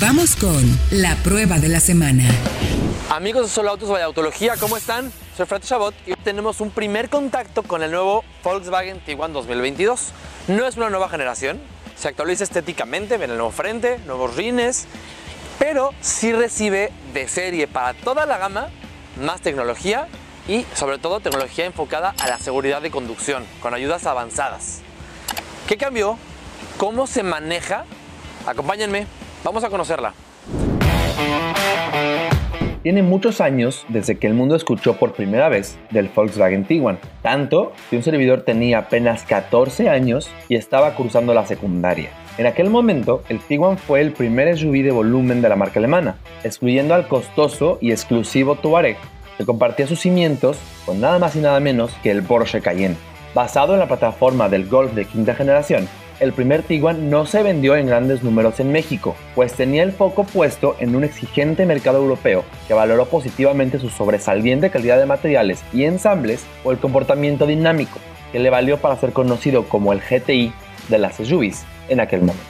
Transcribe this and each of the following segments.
Vamos con la prueba de la semana. Amigos de Solo Autos Vaya Autología, ¿cómo están? Soy Fred Chabot y hoy tenemos un primer contacto con el nuevo Volkswagen Tiguan 2022. No es una nueva generación, se actualiza estéticamente, ven el nuevo frente, nuevos rines, pero sí recibe de serie para toda la gama más tecnología y sobre todo tecnología enfocada a la seguridad de conducción, con ayudas avanzadas. ¿Qué cambió? ¿Cómo se maneja? Acompáñenme, vamos a conocerla. Tiene muchos años desde que el mundo escuchó por primera vez del Volkswagen Tiguan, tanto que un servidor tenía apenas 14 años y estaba cruzando la secundaria. En aquel momento, el Tiguan fue el primer SUV de volumen de la marca alemana, excluyendo al costoso y exclusivo Touareg, que compartía sus cimientos con nada más y nada menos que el Porsche Cayenne. Basado en la plataforma del Golf de quinta generación, el primer Tiguan no se vendió en grandes números en México, pues tenía el foco puesto en un exigente mercado europeo que valoró positivamente su sobresaliente calidad de materiales y ensambles o el comportamiento dinámico, que le valió para ser conocido como el GTI de las SUVs en aquel momento.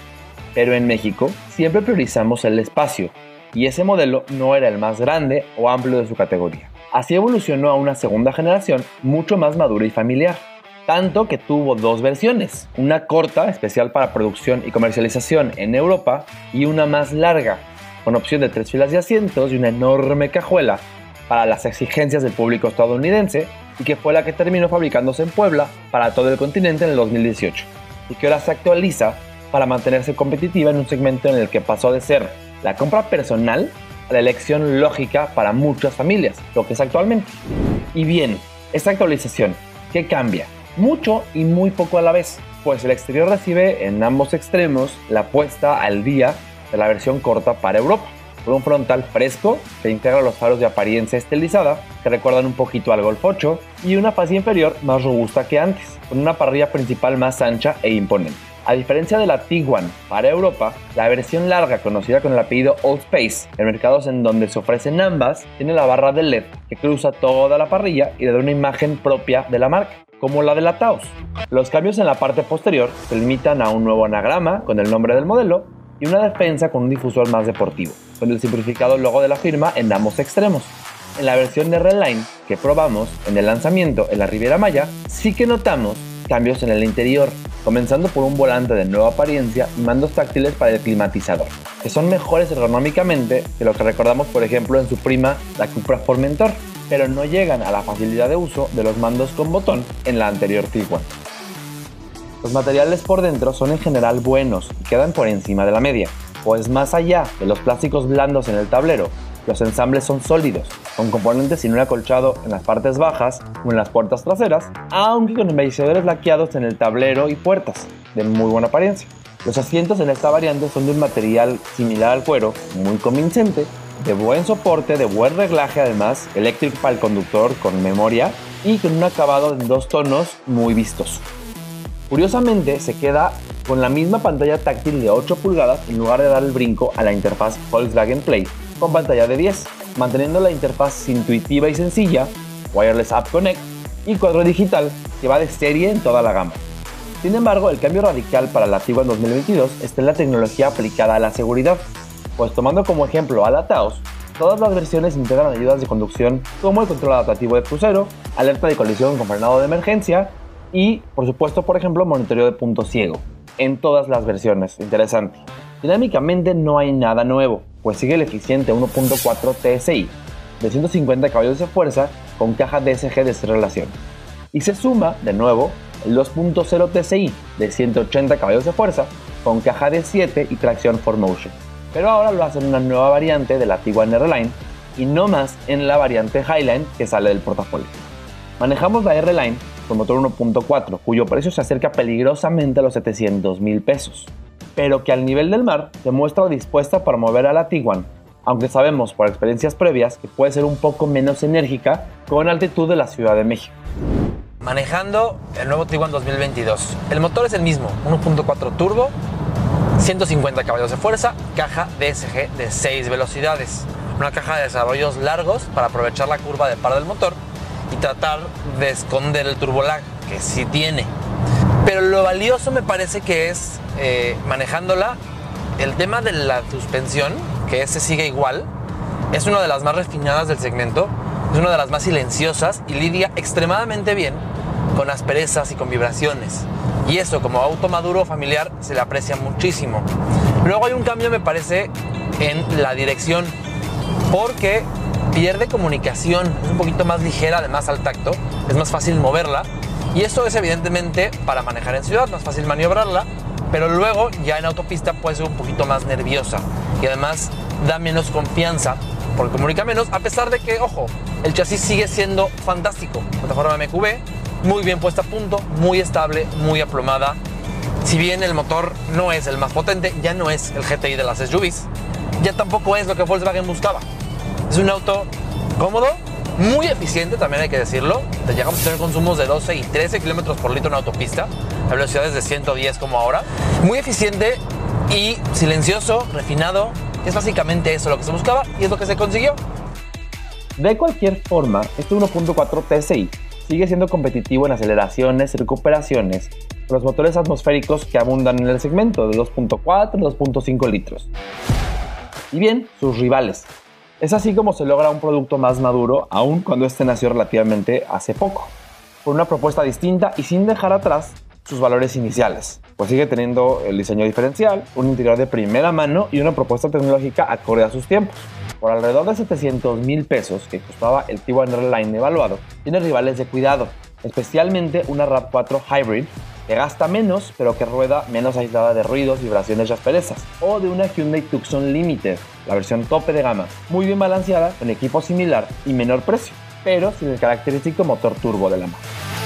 Pero en México siempre priorizamos el espacio, y ese modelo no era el más grande o amplio de su categoría. Así evolucionó a una segunda generación mucho más madura y familiar tanto que tuvo dos versiones, una corta, especial para producción y comercialización en Europa, y una más larga, con opción de tres filas de asientos y una enorme cajuela para las exigencias del público estadounidense, y que fue la que terminó fabricándose en Puebla para todo el continente en el 2018, y que ahora se actualiza para mantenerse competitiva en un segmento en el que pasó de ser la compra personal a la elección lógica para muchas familias, lo que es actualmente. Y bien, esta actualización, ¿qué cambia? Mucho y muy poco a la vez, pues el exterior recibe en ambos extremos la puesta al día de la versión corta para Europa, con un frontal fresco que integra los faros de apariencia estilizada que recuerdan un poquito al Golf 8 y una fase inferior más robusta que antes, con una parrilla principal más ancha e imponente. A diferencia de la Tiguan para Europa, la versión larga conocida con el apellido Old Space, en mercados en donde se ofrecen ambas, tiene la barra de LED que cruza toda la parrilla y le da una imagen propia de la marca como la de la Taos. Los cambios en la parte posterior se limitan a un nuevo anagrama con el nombre del modelo y una defensa con un difusor más deportivo, con el simplificado logo de la firma en ambos extremos. En la versión de Redline que probamos en el lanzamiento en la Riviera Maya, sí que notamos cambios en el interior, comenzando por un volante de nueva apariencia y mandos táctiles para el climatizador, que son mejores ergonómicamente que lo que recordamos por ejemplo en su prima la Cupra Formentor pero no llegan a la facilidad de uso de los mandos con botón en la anterior Tiguan. Los materiales por dentro son en general buenos y quedan por encima de la media, pues más allá de los plásticos blandos en el tablero, los ensambles son sólidos, con componentes sin un acolchado en las partes bajas o en las puertas traseras, aunque con embellecedores laqueados en el tablero y puertas, de muy buena apariencia. Los asientos en esta variante son de un material similar al cuero, muy convincente, de buen soporte, de buen reglaje además, eléctrico para el conductor con memoria y con un acabado en dos tonos muy vistoso. Curiosamente se queda con la misma pantalla táctil de 8 pulgadas en lugar de dar el brinco a la interfaz Volkswagen Play con pantalla de 10, manteniendo la interfaz intuitiva y sencilla, Wireless App Connect y cuadro digital que va de serie en toda la gama. Sin embargo, el cambio radical para la Tiguan 2022 está en la tecnología aplicada a la seguridad, pues tomando como ejemplo a la Taos, todas las versiones integran ayudas de conducción como el control adaptativo de crucero, alerta de colisión con frenado de emergencia y, por supuesto, por ejemplo, monitoreo de punto ciego. En todas las versiones, interesante. Dinámicamente no hay nada nuevo, pues sigue el eficiente 1.4 TSI de 150 caballos de fuerza con caja DSG de relación. Y se suma, de nuevo, el 2.0 TSI de 180 caballos de fuerza con caja de 7 y tracción 4Motion pero ahora lo hacen en una nueva variante de la Tiguan R-Line y no más en la variante Highline que sale del portafolio. Manejamos la R-Line con motor 1.4, cuyo precio se acerca peligrosamente a los 700 mil pesos, pero que al nivel del mar se muestra dispuesta para mover a la Tiguan, aunque sabemos por experiencias previas que puede ser un poco menos enérgica con altitud de la Ciudad de México. Manejando el nuevo Tiguan 2022. El motor es el mismo, 1.4 turbo, 150 caballos de fuerza, caja DSG de 6 velocidades, una caja de desarrollos largos para aprovechar la curva de par del motor y tratar de esconder el turbolag, que sí tiene. Pero lo valioso me parece que es, eh, manejándola, el tema de la suspensión, que ese sigue igual, es una de las más refinadas del segmento, es una de las más silenciosas y lidia extremadamente bien con asperezas y con vibraciones. Y eso como auto maduro familiar se le aprecia muchísimo. Luego hay un cambio, me parece, en la dirección, porque pierde comunicación, es un poquito más ligera, además al tacto, es más fácil moverla. Y eso es evidentemente para manejar en ciudad, más fácil maniobrarla, pero luego ya en autopista puede ser un poquito más nerviosa y además da menos confianza porque comunica menos, a pesar de que, ojo, el chasis sigue siendo fantástico. Plataforma MQB, muy bien puesta a punto, muy estable, muy aplomada. Si bien el motor no es el más potente, ya no es el GTI de las SUVs, ya tampoco es lo que Volkswagen buscaba. Es un auto cómodo, muy eficiente, también hay que decirlo. Llegamos a tener consumos de 12 y 13 kilómetros por litro en autopista, a velocidades de 110 como ahora. Muy eficiente y silencioso, refinado. Es básicamente eso lo que se buscaba y es lo que se consiguió. De cualquier forma, este 1.4 TSI sigue siendo competitivo en aceleraciones y recuperaciones con los motores atmosféricos que abundan en el segmento de 2.4 y 2.5 litros. Y bien, sus rivales. Es así como se logra un producto más maduro, aun cuando este nació relativamente hace poco, con una propuesta distinta y sin dejar atrás sus valores iniciales, pues sigue teniendo el diseño diferencial, un interior de primera mano y una propuesta tecnológica acorde a sus tiempos. Por alrededor de 700 mil pesos que costaba el T1 Line evaluado, tiene rivales de cuidado, especialmente una RAV4 Hybrid que gasta menos pero que rueda menos aislada de ruidos, vibraciones y asperezas, o de una Hyundai Tucson Limited, la versión tope de gama, muy bien balanceada, con equipo similar y menor precio, pero sin el característico motor turbo de la marca.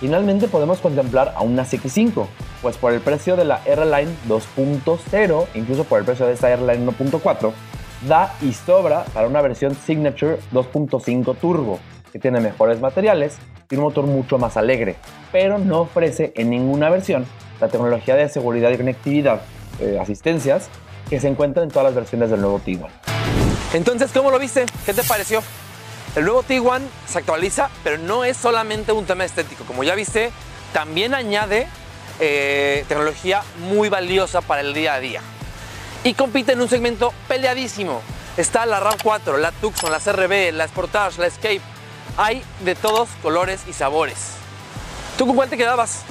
Finalmente podemos contemplar a una CX5, pues por el precio de la R-Line 2.0, incluso por el precio de esta R-Line 1.4, da y sobra para una versión Signature 2.5 Turbo, que tiene mejores materiales y un motor mucho más alegre, pero no ofrece en ninguna versión la tecnología de seguridad y conectividad, eh, asistencias, que se encuentran en todas las versiones del nuevo Tiguan. Entonces, ¿cómo lo viste? ¿Qué te pareció? El nuevo Tiguan se actualiza, pero no es solamente un tema estético. Como ya viste, también añade eh, tecnología muy valiosa para el día a día. Y compite en un segmento peleadísimo. Está la RAV4, la Tucson, la CRB, la Sportage, la Escape. Hay de todos colores y sabores. ¿Tú con cuál te quedabas?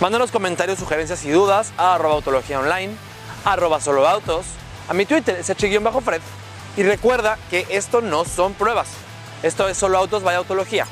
Mándanos comentarios, sugerencias y dudas a arroba autología online, arroba solo autos, a mi Twitter, bajo fred Y recuerda que esto no son pruebas. Esto es solo autos, vaya autología.